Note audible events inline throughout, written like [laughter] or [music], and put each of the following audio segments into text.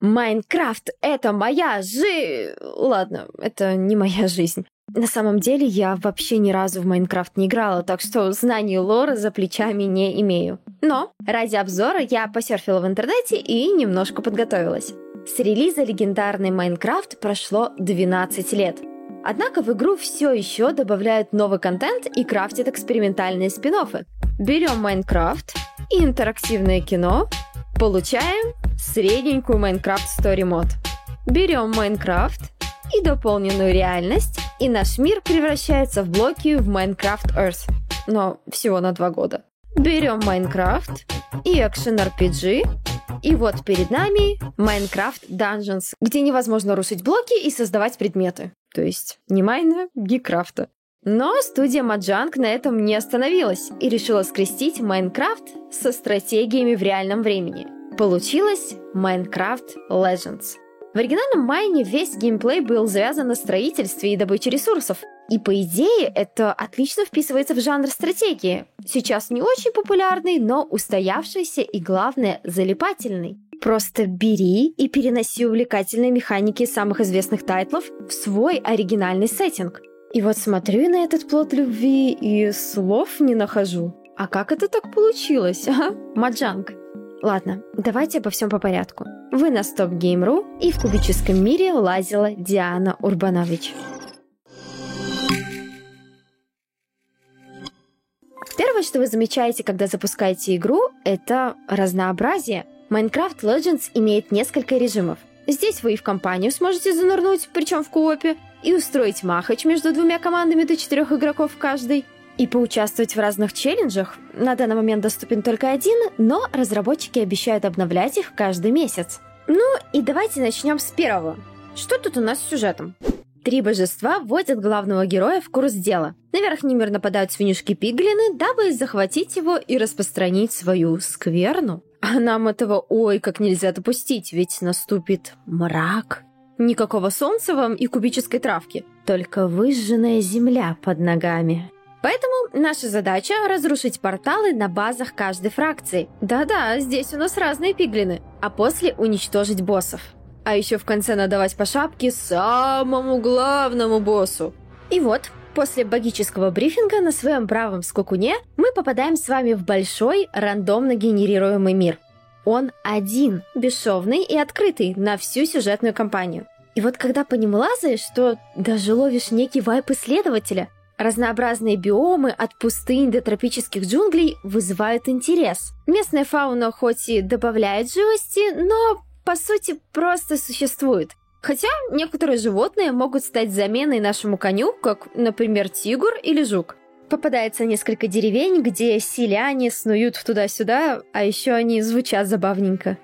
Minecraft — это моя жи... Ладно, это не моя жизнь. На самом деле я вообще ни разу в Minecraft не играла, так что знаний лора за плечами не имею. Но ради обзора я посерфила в интернете и немножко подготовилась. С релиза легендарный Minecraft прошло 12 лет. Однако в игру все еще добавляют новый контент и крафтят экспериментальные спин-оффы. Берем Minecraft интерактивное кино, получаем средненькую Майнкрафт Story Mod. Берем Майнкрафт и дополненную реальность, и наш мир превращается в блоки в Minecraft Earth, но всего на два года. Берем Minecraft и Action RPG, и вот перед нами Minecraft Dungeons, где невозможно рушить блоки и создавать предметы. То есть не майна, гикрафта. Но студия Mojang на этом не остановилась и решила скрестить Minecraft со стратегиями в реальном времени. Получилось Minecraft Legends — в оригинальном Майне весь геймплей был завязан на строительстве и добыче ресурсов. И по идее это отлично вписывается в жанр стратегии. Сейчас не очень популярный, но устоявшийся и, главное, залипательный. Просто бери и переноси увлекательные механики самых известных тайтлов в свой оригинальный сеттинг. И вот смотрю на этот плод любви и слов не нахожу. А как это так получилось, а? Маджанг. Ладно, давайте обо всем по порядку. Вы на Стоп Гейм.ру и в кубическом мире лазила Диана Урбанович. Первое, что вы замечаете, когда запускаете игру, это разнообразие. Minecraft Legends имеет несколько режимов. Здесь вы и в компанию сможете занырнуть, причем в коопе, и устроить махач между двумя командами до четырех игроков в каждой – и поучаствовать в разных челленджах. На данный момент доступен только один, но разработчики обещают обновлять их каждый месяц. Ну и давайте начнем с первого. Что тут у нас с сюжетом? Три божества вводят главного героя в курс дела. На Верхний мир нападают свинюшки-пиглины, дабы захватить его и распространить свою скверну. А нам этого ой как нельзя допустить, ведь наступит мрак. Никакого солнца вам и кубической травки, только выжженная земля под ногами. Поэтому наша задача — разрушить порталы на базах каждой фракции. Да-да, здесь у нас разные пиглины. А после уничтожить боссов. А еще в конце надавать по шапке самому главному боссу. И вот, после богического брифинга на своем правом скокуне мы попадаем с вами в большой рандомно генерируемый мир. Он один, бесшовный и открытый на всю сюжетную кампанию. И вот когда по нему лазаешь, то даже ловишь некий вайп исследователя — Разнообразные биомы от пустынь до тропических джунглей вызывают интерес. Местная фауна хоть и добавляет живости, но по сути просто существует. Хотя некоторые животные могут стать заменой нашему коню, как, например, тигр или жук. Попадается несколько деревень, где селяне снуют туда-сюда, а еще они звучат забавненько.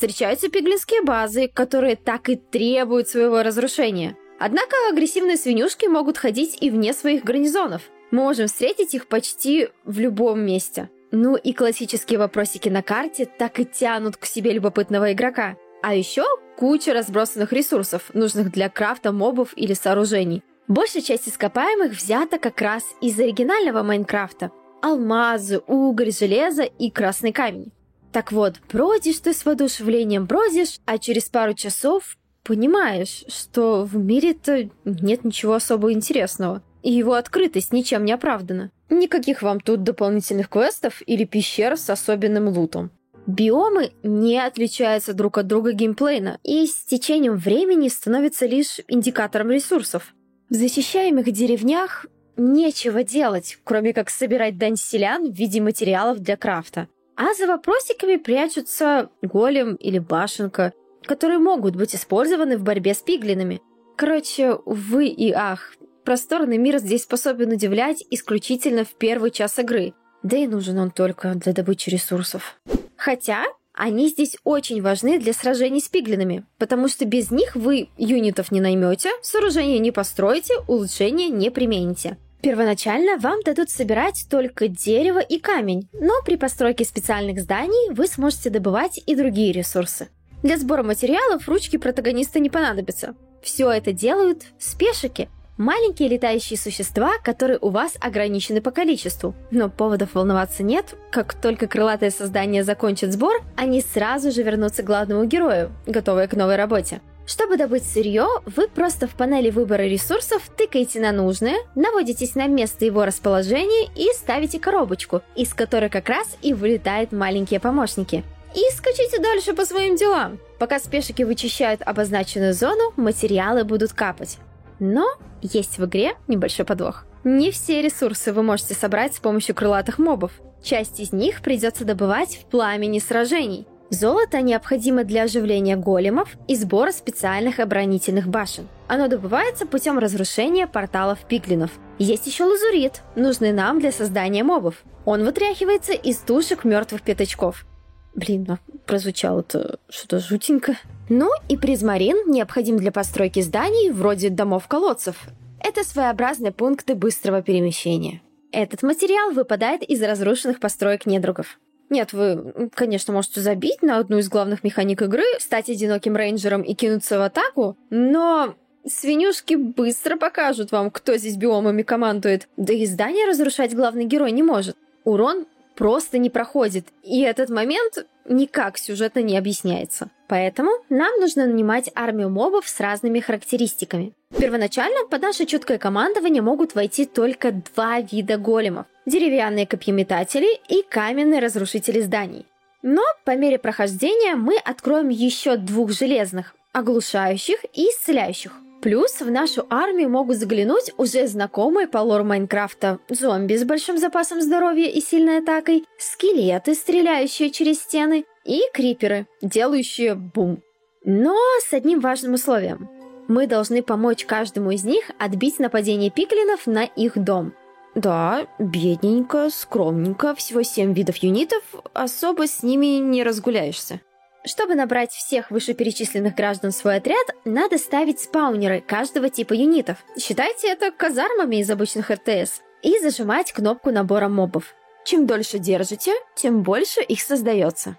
встречаются пиглинские базы, которые так и требуют своего разрушения. Однако агрессивные свинюшки могут ходить и вне своих гарнизонов. Мы можем встретить их почти в любом месте. Ну и классические вопросики на карте так и тянут к себе любопытного игрока. А еще куча разбросанных ресурсов, нужных для крафта мобов или сооружений. Большая часть ископаемых взята как раз из оригинального Майнкрафта. Алмазы, уголь, железо и красный камень. Так вот, бродишь ты с воодушевлением, бродишь, а через пару часов понимаешь, что в мире-то нет ничего особо интересного, и его открытость ничем не оправдана. Никаких вам тут дополнительных квестов или пещер с особенным лутом. Биомы не отличаются друг от друга геймплейно и с течением времени становятся лишь индикатором ресурсов. В защищаемых деревнях нечего делать, кроме как собирать дань селян в виде материалов для крафта. А за вопросиками прячутся голем или башенка, которые могут быть использованы в борьбе с пиглинами. Короче, увы и ах, просторный мир здесь способен удивлять исключительно в первый час игры. Да и нужен он только для добычи ресурсов. Хотя они здесь очень важны для сражений с пиглинами, потому что без них вы юнитов не наймете, сооружение не построите, улучшения не примените. Первоначально вам дадут собирать только дерево и камень, но при постройке специальных зданий вы сможете добывать и другие ресурсы. Для сбора материалов ручки протагониста не понадобятся. Все это делают спешики. Маленькие летающие существа, которые у вас ограничены по количеству. Но поводов волноваться нет. Как только крылатое создание закончит сбор, они сразу же вернутся к главному герою, готовые к новой работе. Чтобы добыть сырье, вы просто в панели выбора ресурсов тыкаете на нужное, наводитесь на место его расположения и ставите коробочку, из которой как раз и вылетают маленькие помощники. И скачите дальше по своим делам. Пока спешики вычищают обозначенную зону, материалы будут капать. Но есть в игре небольшой подвох. Не все ресурсы вы можете собрать с помощью крылатых мобов. Часть из них придется добывать в пламени сражений. Золото необходимо для оживления големов и сбора специальных оборонительных башен. Оно добывается путем разрушения порталов пиглинов. Есть еще лазурит, нужный нам для создания мобов. Он вытряхивается из тушек мертвых пятачков. Блин, а прозвучало-то что-то жутенько. Ну и призмарин необходим для постройки зданий вроде домов-колодцев. Это своеобразные пункты быстрого перемещения. Этот материал выпадает из разрушенных построек недругов. Нет, вы, конечно, можете забить на одну из главных механик игры, стать одиноким рейнджером и кинуться в атаку, но свинюшки быстро покажут вам, кто здесь биомами командует. Да и здание разрушать главный герой не может. Урон просто не проходит, и этот момент никак сюжетно не объясняется. Поэтому нам нужно нанимать армию мобов с разными характеристиками. Первоначально под наше чуткое командование могут войти только два вида големов – деревянные копьеметатели и каменные разрушители зданий. Но по мере прохождения мы откроем еще двух железных – оглушающих и исцеляющих – Плюс в нашу армию могут заглянуть уже знакомые по лору Майнкрафта зомби с большим запасом здоровья и сильной атакой, скелеты, стреляющие через стены, и криперы, делающие бум. Но с одним важным условием. Мы должны помочь каждому из них отбить нападение пиклинов на их дом. Да, бедненько, скромненько, всего семь видов юнитов, особо с ними не разгуляешься. Чтобы набрать всех вышеперечисленных граждан в свой отряд, надо ставить спаунеры каждого типа юнитов. Считайте это казармами из обычных РТС. И зажимать кнопку набора мобов. Чем дольше держите, тем больше их создается.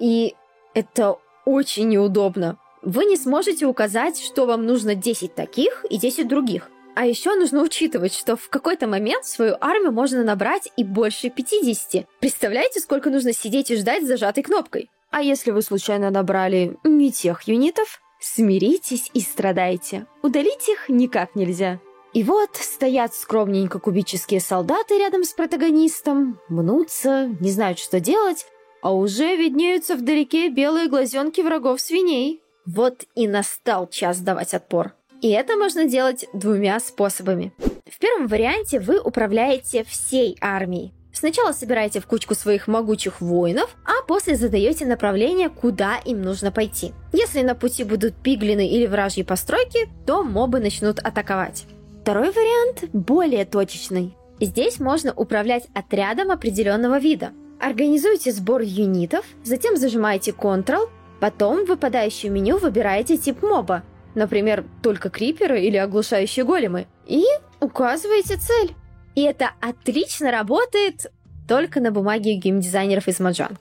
И это очень неудобно. Вы не сможете указать, что вам нужно 10 таких и 10 других. А еще нужно учитывать, что в какой-то момент свою армию можно набрать и больше 50. Представляете, сколько нужно сидеть и ждать зажатой кнопкой? А если вы случайно набрали не тех юнитов, смиритесь и страдайте. Удалить их никак нельзя. И вот стоят скромненько кубические солдаты рядом с протагонистом, мнутся, не знают, что делать, а уже виднеются вдалеке белые глазенки врагов свиней. Вот и настал час давать отпор. И это можно делать двумя способами. В первом варианте вы управляете всей армией. Сначала собираете в кучку своих могучих воинов, а после задаете направление, куда им нужно пойти. Если на пути будут пиглины или вражьи постройки, то мобы начнут атаковать. Второй вариант более точечный. Здесь можно управлять отрядом определенного вида. Организуйте сбор юнитов, затем зажимаете Ctrl, потом в выпадающее меню выбираете тип моба, например, только криперы или оглушающие големы, и указываете цель. И это отлично работает только на бумаге геймдизайнеров из Mojang.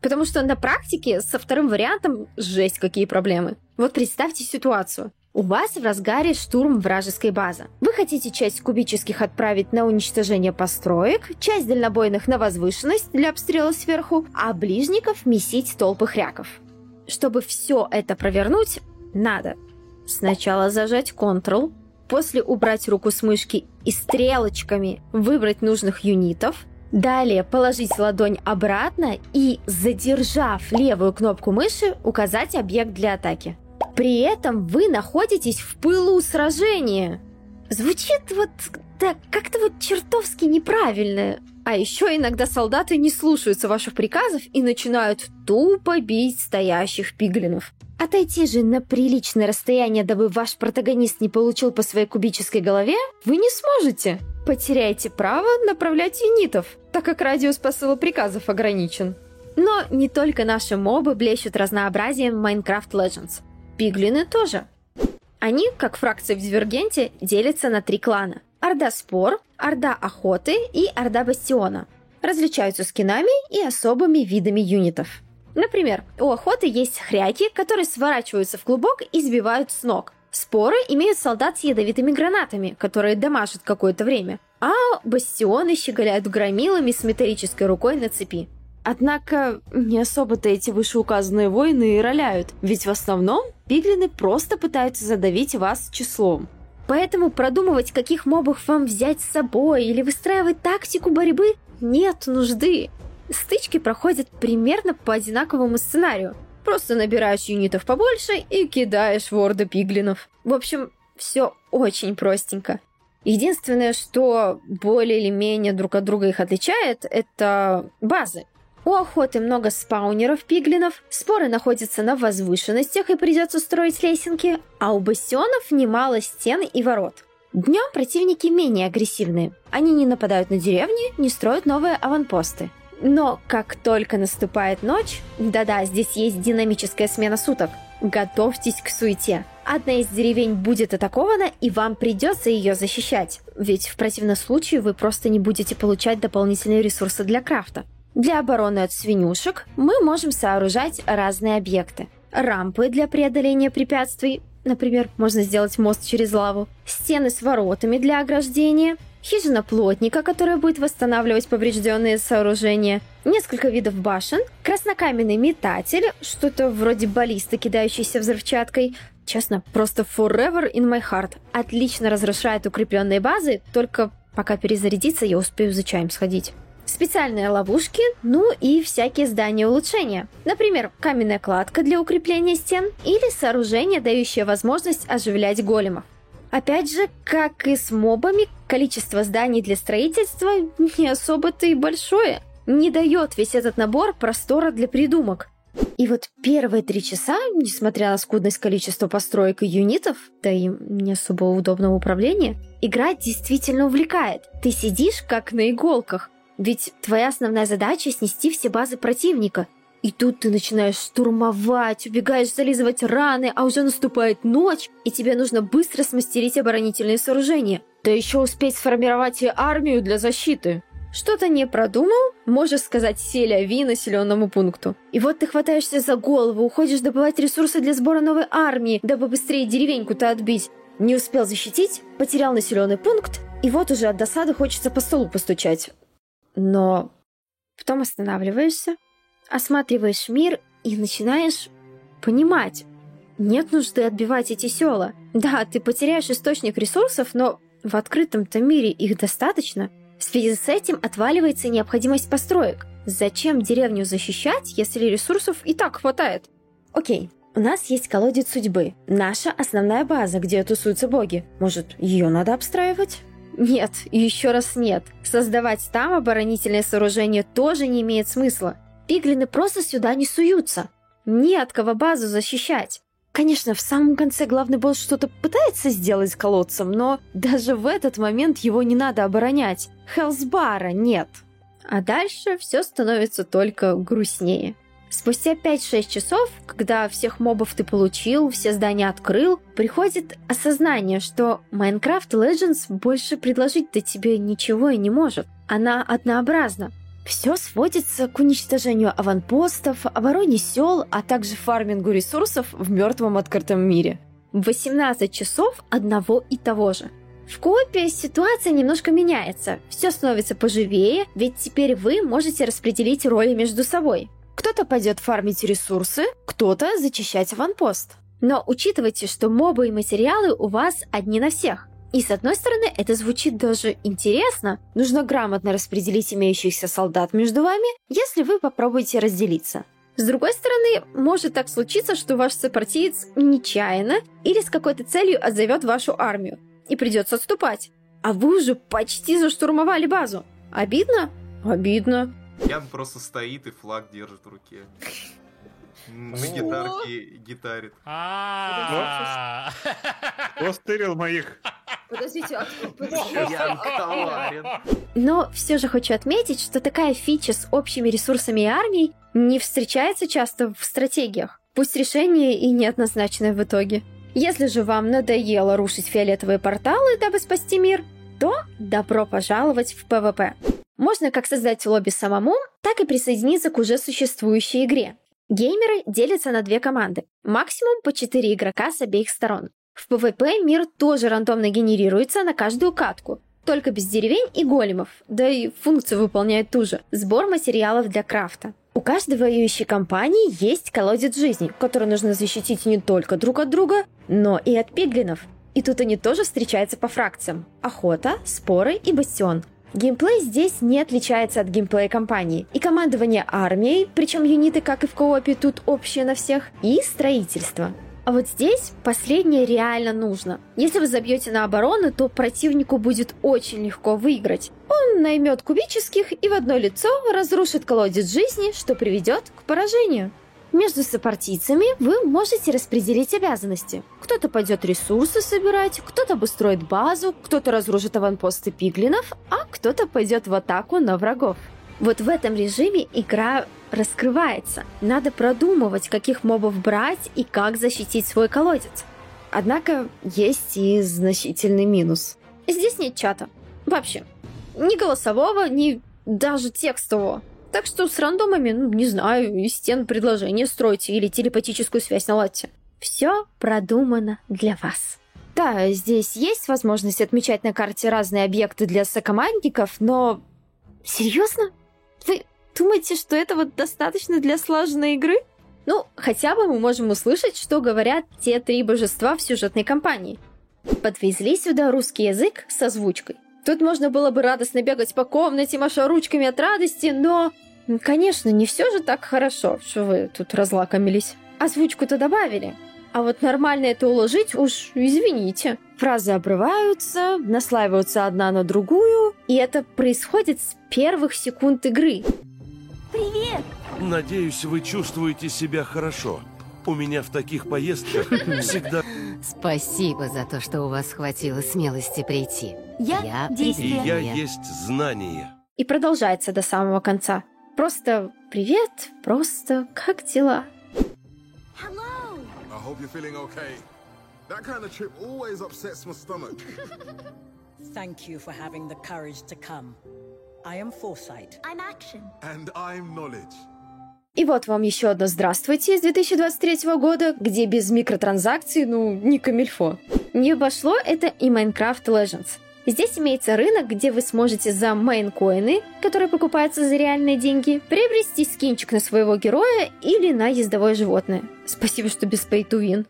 Потому что на практике со вторым вариантом жесть какие проблемы. Вот представьте ситуацию. У вас в разгаре штурм вражеской базы. Вы хотите часть кубических отправить на уничтожение построек, часть дальнобойных на возвышенность для обстрела сверху, а ближников месить толпы хряков. Чтобы все это провернуть, надо сначала зажать Ctrl, После убрать руку с мышки и стрелочками выбрать нужных юнитов. Далее положить ладонь обратно и, задержав левую кнопку мыши, указать объект для атаки. При этом вы находитесь в пылу сражения. Звучит вот так как-то вот чертовски неправильно. А еще иногда солдаты не слушаются ваших приказов и начинают тупо бить стоящих пиглинов. Отойти же на приличное расстояние, дабы ваш протагонист не получил по своей кубической голове, вы не сможете. Потеряете право направлять юнитов, так как радиус посыла приказов ограничен. Но не только наши мобы блещут разнообразием Minecraft Legends. Пиглины тоже. Они, как фракция в Дивергенте, делятся на три клана. Орда Спор, Орда Охоты и Орда Бастиона. Различаются скинами и особыми видами юнитов. Например, у охоты есть хряки, которые сворачиваются в клубок и сбивают с ног. Споры имеют солдат с ядовитыми гранатами, которые дамажат какое-то время, а бастионы щеголяют громилами с металлической рукой на цепи. Однако не особо-то эти вышеуказанные войны и роляют, ведь в основном пиглины просто пытаются задавить вас числом. Поэтому продумывать, каких мобов вам взять с собой или выстраивать тактику борьбы нет нужды. Стычки проходят примерно по одинаковому сценарию. Просто набираешь юнитов побольше и кидаешь в орды пиглинов. В общем, все очень простенько. Единственное, что более или менее друг от друга их отличает, это базы. У охоты много спаунеров пиглинов, споры находятся на возвышенностях и придется строить лесенки, а у бастионов немало стен и ворот. Днем противники менее агрессивные. Они не нападают на деревни, не строят новые аванпосты. Но как только наступает ночь, да-да, здесь есть динамическая смена суток, готовьтесь к суете. Одна из деревень будет атакована, и вам придется ее защищать. Ведь в противном случае вы просто не будете получать дополнительные ресурсы для крафта. Для обороны от свинюшек мы можем сооружать разные объекты. Рампы для преодоления препятствий, например, можно сделать мост через лаву, стены с воротами для ограждения, хижина плотника, которая будет восстанавливать поврежденные сооружения, несколько видов башен, краснокаменный метатель, что-то вроде баллисты, кидающейся взрывчаткой. Честно, просто forever in my heart. Отлично разрушает укрепленные базы, только пока перезарядиться, я успею за чаем сходить специальные ловушки, ну и всякие здания улучшения. Например, каменная кладка для укрепления стен или сооружение, дающее возможность оживлять големов. Опять же, как и с мобами, количество зданий для строительства не особо-то и большое. Не дает весь этот набор простора для придумок. И вот первые три часа, несмотря на скудность количества построек и юнитов, да и не особо удобного управления, игра действительно увлекает. Ты сидишь как на иголках, ведь твоя основная задача — снести все базы противника. И тут ты начинаешь штурмовать, убегаешь зализывать раны, а уже наступает ночь, и тебе нужно быстро смастерить оборонительные сооружения. Да еще успеть сформировать и армию для защиты. Что-то не продумал, можешь сказать селя ви населенному пункту. И вот ты хватаешься за голову, уходишь добывать ресурсы для сбора новой армии, дабы быстрее деревеньку-то отбить. Не успел защитить, потерял населенный пункт, и вот уже от досады хочется по столу постучать. Но потом останавливаешься, осматриваешь мир и начинаешь понимать, нет нужды отбивать эти села. Да, ты потеряешь источник ресурсов, но в открытом-то мире их достаточно. В связи с этим отваливается необходимость построек. Зачем деревню защищать, если ресурсов и так хватает? Окей, у нас есть колодец судьбы. Наша основная база, где тусуются боги. Может, ее надо обстраивать? Нет, и еще раз нет. Создавать там оборонительное сооружение тоже не имеет смысла. Пиглины просто сюда не суются. Не от кого базу защищать. Конечно, в самом конце главный босс что-то пытается сделать с колодцем, но даже в этот момент его не надо оборонять. Хелсбара нет. А дальше все становится только грустнее. Спустя 5-6 часов, когда всех мобов ты получил, все здания открыл, приходит осознание, что Minecraft Legends больше предложить-то тебе ничего и не может. Она однообразна. Все сводится к уничтожению аванпостов, обороне сел, а также фармингу ресурсов в мертвом открытом мире. 18 часов одного и того же. В копе ситуация немножко меняется. Все становится поживее, ведь теперь вы можете распределить роли между собой. Кто-то пойдет фармить ресурсы, кто-то зачищать аванпост. Но учитывайте, что мобы и материалы у вас одни на всех. И с одной стороны, это звучит даже интересно. Нужно грамотно распределить имеющихся солдат между вами, если вы попробуете разделиться. С другой стороны, может так случиться, что ваш сопартиец нечаянно или с какой-то целью отзовет вашу армию, и придется отступать. А вы уже почти заштурмовали базу. Обидно? Обидно. Ян просто стоит и флаг держит в руке. С гитарки гитарит. А. Кто стырил моих? Подождите, а Но все же хочу отметить, что такая фича с общими ресурсами и армией не встречается часто в стратегиях. Пусть решение и неоднозначное в итоге. Если же вам надоело рушить фиолетовые порталы, дабы спасти мир, то добро пожаловать в PvP. Можно как создать лобби самому, так и присоединиться к уже существующей игре. Геймеры делятся на две команды, максимум по 4 игрока с обеих сторон. В PvP мир тоже рандомно генерируется на каждую катку, только без деревень и големов, да и функцию выполняет ту же – сбор материалов для крафта. У каждой воюющей компании есть колодец жизни, который нужно защитить не только друг от друга, но и от пиглинов. И тут они тоже встречаются по фракциям. Охота, споры и бастион. Геймплей здесь не отличается от геймплея компании. И командование армией, причем юниты, как и в коопе, тут общие на всех, и строительство. А вот здесь последнее реально нужно. Если вы забьете на оборону, то противнику будет очень легко выиграть. Он наймет кубических и в одно лицо разрушит колодец жизни, что приведет к поражению. Между сопартийцами вы можете распределить обязанности. Кто-то пойдет ресурсы собирать, кто-то обустроит базу, кто-то разрушит аванпосты пиглинов, а кто-то пойдет в атаку на врагов. Вот в этом режиме игра раскрывается. Надо продумывать, каких мобов брать и как защитить свой колодец. Однако есть и значительный минус. Здесь нет чата. Вообще. Ни голосового, ни даже текстового. Так что с рандомами, ну, не знаю, из стен предложения стройте или телепатическую связь наладьте. Все продумано для вас. Да, здесь есть возможность отмечать на карте разные объекты для сокомандников, но... Серьезно? Вы думаете, что этого достаточно для слаженной игры? Ну, хотя бы мы можем услышать, что говорят те три божества в сюжетной кампании. Подвезли сюда русский язык с озвучкой. Тут можно было бы радостно бегать по комнате, маша ручками от радости, но... Конечно, не все же так хорошо, что вы тут разлакомились. Озвучку-то добавили. А вот нормально это уложить, уж извините. Фразы обрываются, наслаиваются одна на другую, и это происходит с первых секунд игры. Привет! Надеюсь, вы чувствуете себя хорошо. У меня в таких поездках всегда... Спасибо за то, что у вас хватило смелости прийти. Я, И действие. я есть знание. И продолжается до самого конца. Просто привет, просто как дела? I hope you're feeling okay. That kind of trip always upsets my stomach. [laughs] Thank you for having the courage to come. I am Foresight. I'm action. and I'm knowledge. И вот вам еще одно «Здравствуйте» из 2023 года, где без микротранзакций, ну, не камильфо. Не обошло это и Minecraft Legends. Здесь имеется рынок, где вы сможете за мейн-коины, которые покупаются за реальные деньги, приобрести скинчик на своего героя или на ездовое животное. Спасибо, что без pay to win.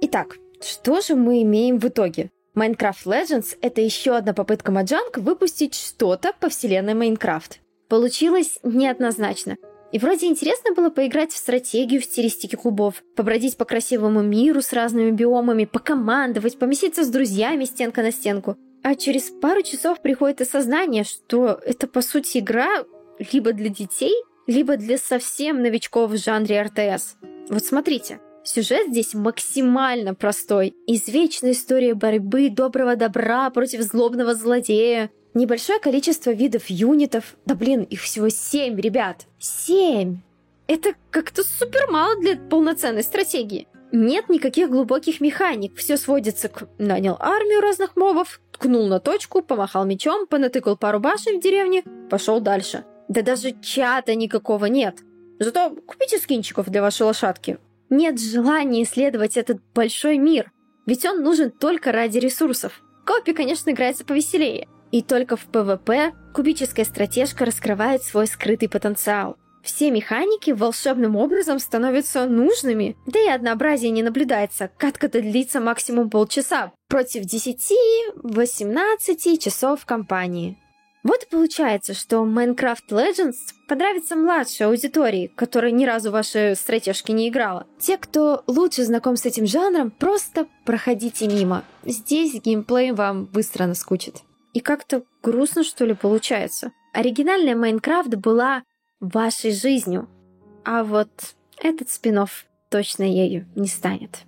Итак, что же мы имеем в итоге? Minecraft Legends — это еще одна попытка Маджанг выпустить что-то по вселенной Minecraft. Получилось неоднозначно. И вроде интересно было поиграть в стратегию в стилистике кубов, побродить по красивому миру с разными биомами, покомандовать, поместиться с друзьями стенка на стенку. А через пару часов приходит осознание, что это по сути игра либо для детей, либо для совсем новичков в жанре РТС. Вот смотрите, сюжет здесь максимально простой. Извечная история борьбы доброго добра против злобного злодея. Небольшое количество видов юнитов. Да блин, их всего семь, ребят. Семь! Это как-то супер мало для полноценной стратегии. Нет никаких глубоких механик. Все сводится к нанял армию разных мобов, ткнул на точку, помахал мечом, понатыкал пару башен в деревне, пошел дальше. Да даже чата никакого нет. Зато купите скинчиков для вашей лошадки. Нет желания исследовать этот большой мир, ведь он нужен только ради ресурсов. Кооп, конечно, играется повеселее. И только в PvP кубическая стратежка раскрывает свой скрытый потенциал. Все механики волшебным образом становятся нужными, да и однообразие не наблюдается. Катка-то длится максимум полчаса против 10-18 часов компании. Вот и получается, что Minecraft Legends понравится младшей аудитории, которая ни разу ваши стратежки не играла. Те, кто лучше знаком с этим жанром, просто проходите мимо. Здесь геймплей вам быстро наскучит. И как-то грустно, что ли, получается. Оригинальная Майнкрафт была вашей жизнью, а вот этот спин точно ею не станет.